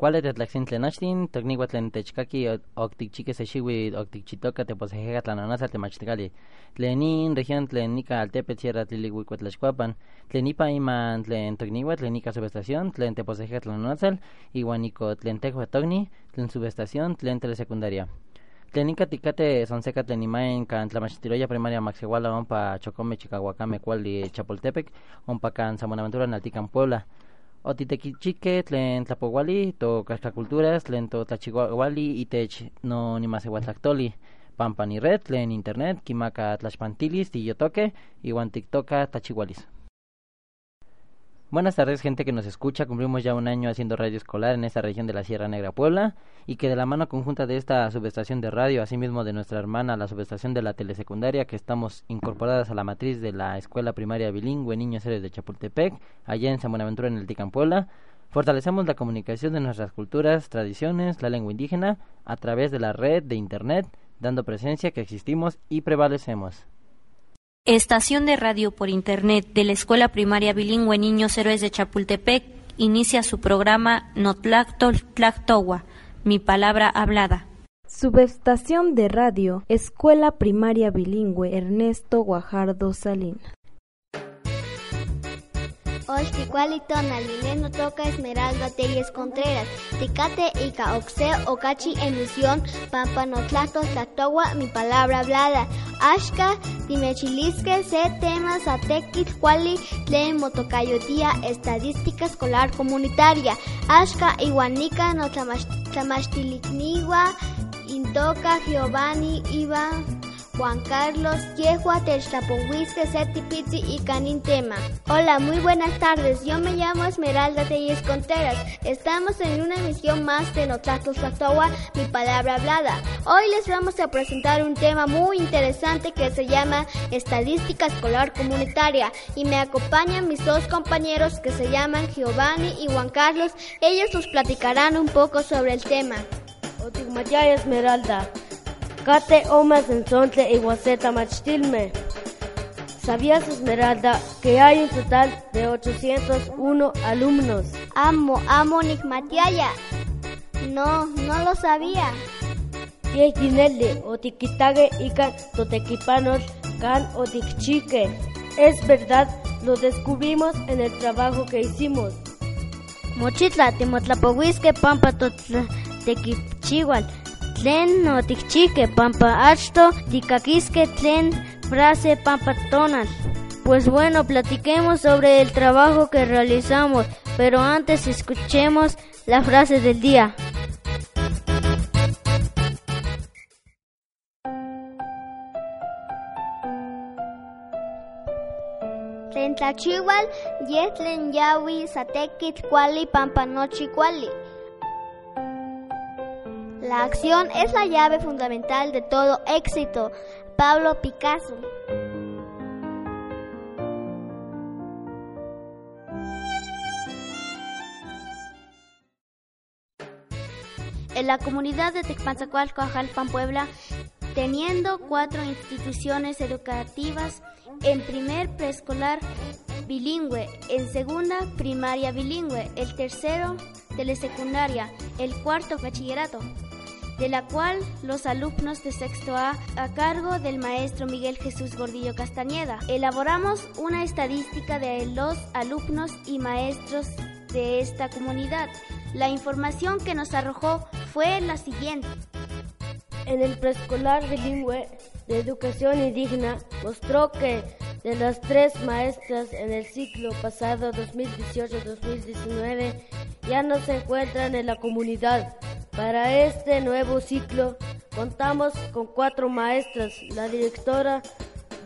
¿Cuál es la tlenachtin, tocnigua tlen techkaki octicchique sexiwi octicchitoca te posejega tlanonasa temachticali. Tlenin región tlenica altepe sierra tlilihuicuatlachcuapan, tlenipa iman tlen tocnigua tlenica subestación, tlen te posejega tlanonasal, iguanico tlen tejo togni, tlen subestación, tlen telesecundaria. Tlenica ticate sonseca tlenimaen can tlamachtiroya primaria maxiguala ompa chocome chicahuacame cuali chapultepec, ompa can Samonaventura naltican Puebla. Otitequichique tlen tlapowali to culturas tlen to tlachihuali itech no nimasehuatlactoli pampa ni red tlen internet kimaka tlachpantilis tiyotoque iwan tiktoka tlachihualis. Buenas tardes, gente que nos escucha. Cumplimos ya un año haciendo radio escolar en esta región de la Sierra Negra Puebla y que de la mano conjunta de esta subestación de radio, asimismo de nuestra hermana, la subestación de la telesecundaria, que estamos incorporadas a la matriz de la Escuela Primaria Bilingüe Niños Héroes de Chapultepec, allá en San Buenaventura, en el Ticán, Puebla, fortalecemos la comunicación de nuestras culturas, tradiciones, la lengua indígena, a través de la red de Internet, dando presencia que existimos y prevalecemos. Estación de radio por Internet de la Escuela Primaria Bilingüe Niños Héroes de Chapultepec inicia su programa Notlactol Tlactowa, mi palabra hablada. Subestación de radio Escuela Primaria Bilingüe Ernesto Guajardo Salinas. Olticualitona, no Toca Esmeralda Telles Contreras, Ticate Ica Oxe Ocachi Emisión, Pampa Notlato Tlatowa, mi palabra hablada, Ashka, Timechilisque, Se Temas, Atequit, Cuali, Tlen Motocayotía, Estadística Escolar Comunitaria, Ashka, Iguanica, Notlamashtilikniwa, Intoca, Giovanni, Iba, Juan Carlos, Yehua, Techtapohuisque, Septipizi y Canintema. Hola, muy buenas tardes. Yo me llamo Esmeralda Telles Conteras. Estamos en una emisión más de Notatos Factowa, mi palabra hablada. Hoy les vamos a presentar un tema muy interesante que se llama Estadística Escolar Comunitaria y me acompañan mis dos compañeros que se llaman Giovanni y Juan Carlos. Ellos nos platicarán un poco sobre el tema. Otigmatia Esmeralda. Cate Omas en Sonte y Guaceta Machtilme. ¿Sabías, Esmeralda, que hay un total de 801 alumnos? Amo, amo Nigmatiaya. No, no lo sabía. Yekinele, otikitage ikan totequipanos can otikchique. Es verdad, lo descubrimos en el trabajo que hicimos. Mochitla, timotlapohuisque pampa tequichihual tlen notikchike pampa achto tikakiske tlen frase pampa tonal. Pues bueno, platiquemos sobre el trabajo que realizamos, pero antes escuchemos la frase del día. Tlen tlachihual, yetlen yawi satekit kuali pampa nochi kuali. La acción es la llave fundamental de todo éxito. Pablo Picasso. En la comunidad de Tecpanzacualco, Ajalpan, Puebla, teniendo cuatro instituciones educativas, en primer preescolar bilingüe, en segunda primaria bilingüe, el tercero telesecundaria, el cuarto bachillerato de la cual los alumnos de sexto A, a cargo del maestro Miguel Jesús Gordillo Castañeda, elaboramos una estadística de los alumnos y maestros de esta comunidad. La información que nos arrojó fue la siguiente. En el preescolar bilingüe de educación indígena mostró que de las tres maestras en el ciclo pasado 2018-2019 ya no se encuentran en la comunidad. Para este nuevo ciclo contamos con cuatro maestras, la directora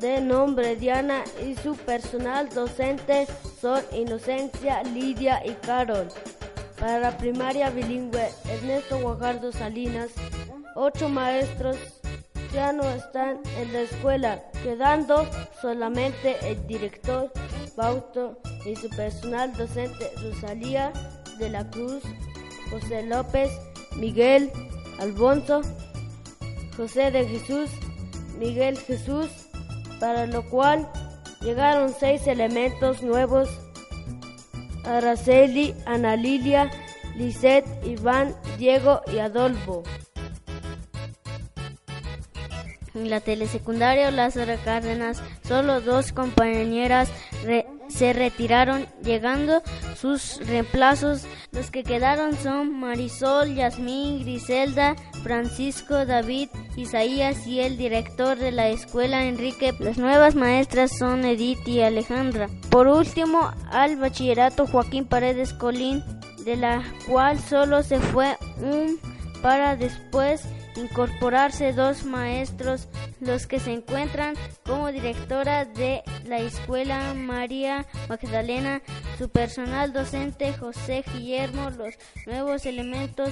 de nombre Diana y su personal docente son Inocencia, Lidia y Carol. Para la primaria bilingüe Ernesto Guajardo Salinas, ocho maestros ya no están en la escuela, quedando solamente el director Bauto y su personal docente Rosalía de la Cruz, José López, Miguel Albonso, José de Jesús, Miguel Jesús, para lo cual llegaron seis elementos nuevos, Araceli, Ana Lilia, Lisette, Iván, Diego y Adolfo. En la telesecundaria Lázaro Cárdenas, solo dos compañeras se retiraron, llegando sus reemplazos. Los que quedaron son Marisol, Yasmín, Griselda, Francisco, David, Isaías y el director de la escuela, Enrique. Las nuevas maestras son Edith y Alejandra. Por último, al bachillerato Joaquín Paredes Colín, de la cual solo se fue un para después incorporarse dos maestros, los que se encuentran como directora de la escuela María Magdalena, su personal docente José Guillermo, los nuevos elementos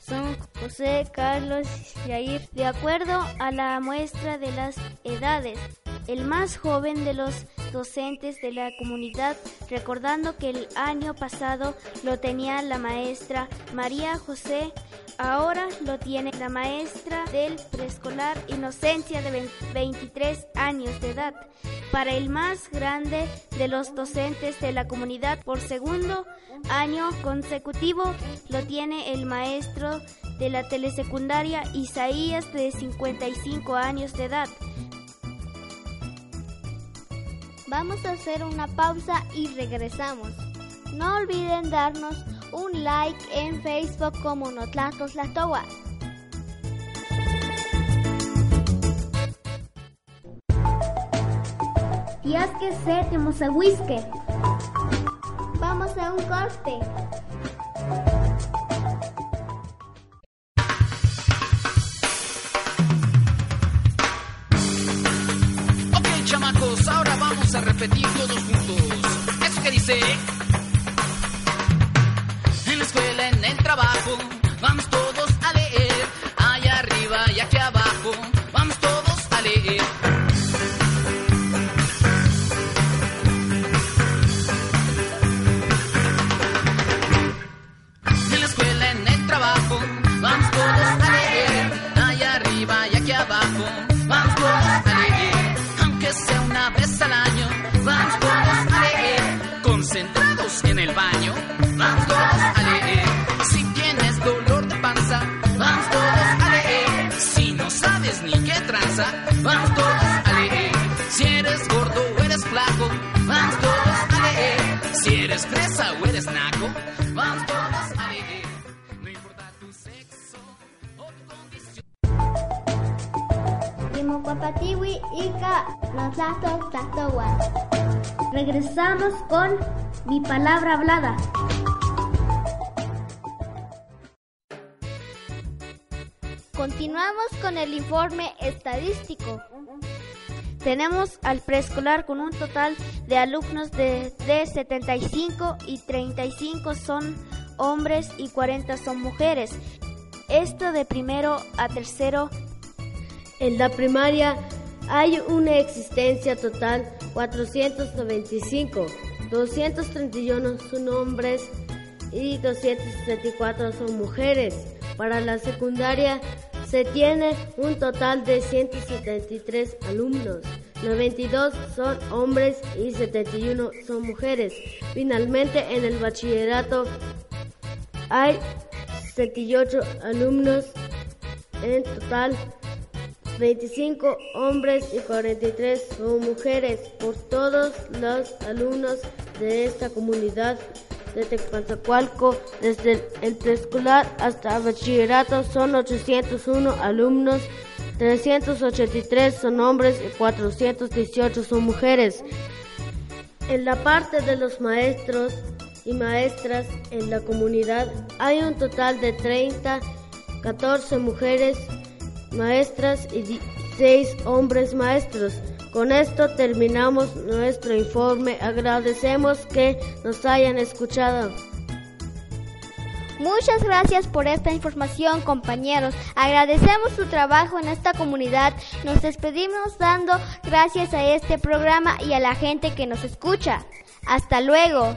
son José, Carlos y Jair, de acuerdo a la muestra de las edades. El más joven de los docentes de la comunidad, recordando que el año pasado lo tenía la maestra María José Ahora lo tiene la maestra del preescolar Inocencia de 23 años de edad. Para el más grande de los docentes de la comunidad por segundo año consecutivo lo tiene el maestro de la telesecundaria Isaías de 55 años de edad. Vamos a hacer una pausa y regresamos. No olviden darnos un like en Facebook como Notlatos La Toa. Días que se whisky. Vamos a un corte. Repetir todos juntos. Eso que dice. Vamos todos a leer. Si eres gordo o eres flaco, vamos todos a leer. Si eres fresa o eres naco, vamos todos a leer. No importa tu sexo o tu condición. Timocuapatiwi Ica. Regresamos con mi palabra hablada. Continuamos con el informe estadístico. Tenemos al preescolar con un total de alumnos de, de 75 y 35 son hombres y 40 son mujeres. Esto de primero a tercero En la primaria hay una existencia total 495, 231 son hombres y 264 son mujeres. Para la secundaria se tiene un total de 173 alumnos, 92 son hombres y 71 son mujeres. Finalmente en el bachillerato hay 78 alumnos en total 25 hombres y 43 son mujeres. Por todos los alumnos de esta comunidad de Tecpanzacualco, desde el preescolar hasta el bachillerato, son 801 alumnos, 383 son hombres y 418 son mujeres. En la parte de los maestros y maestras en la comunidad hay un total de 30, 14 mujeres maestras y 6 hombres maestros. Con esto terminamos nuestro informe. Agradecemos que nos hayan escuchado. Muchas gracias por esta información, compañeros. Agradecemos su trabajo en esta comunidad. Nos despedimos dando gracias a este programa y a la gente que nos escucha. Hasta luego.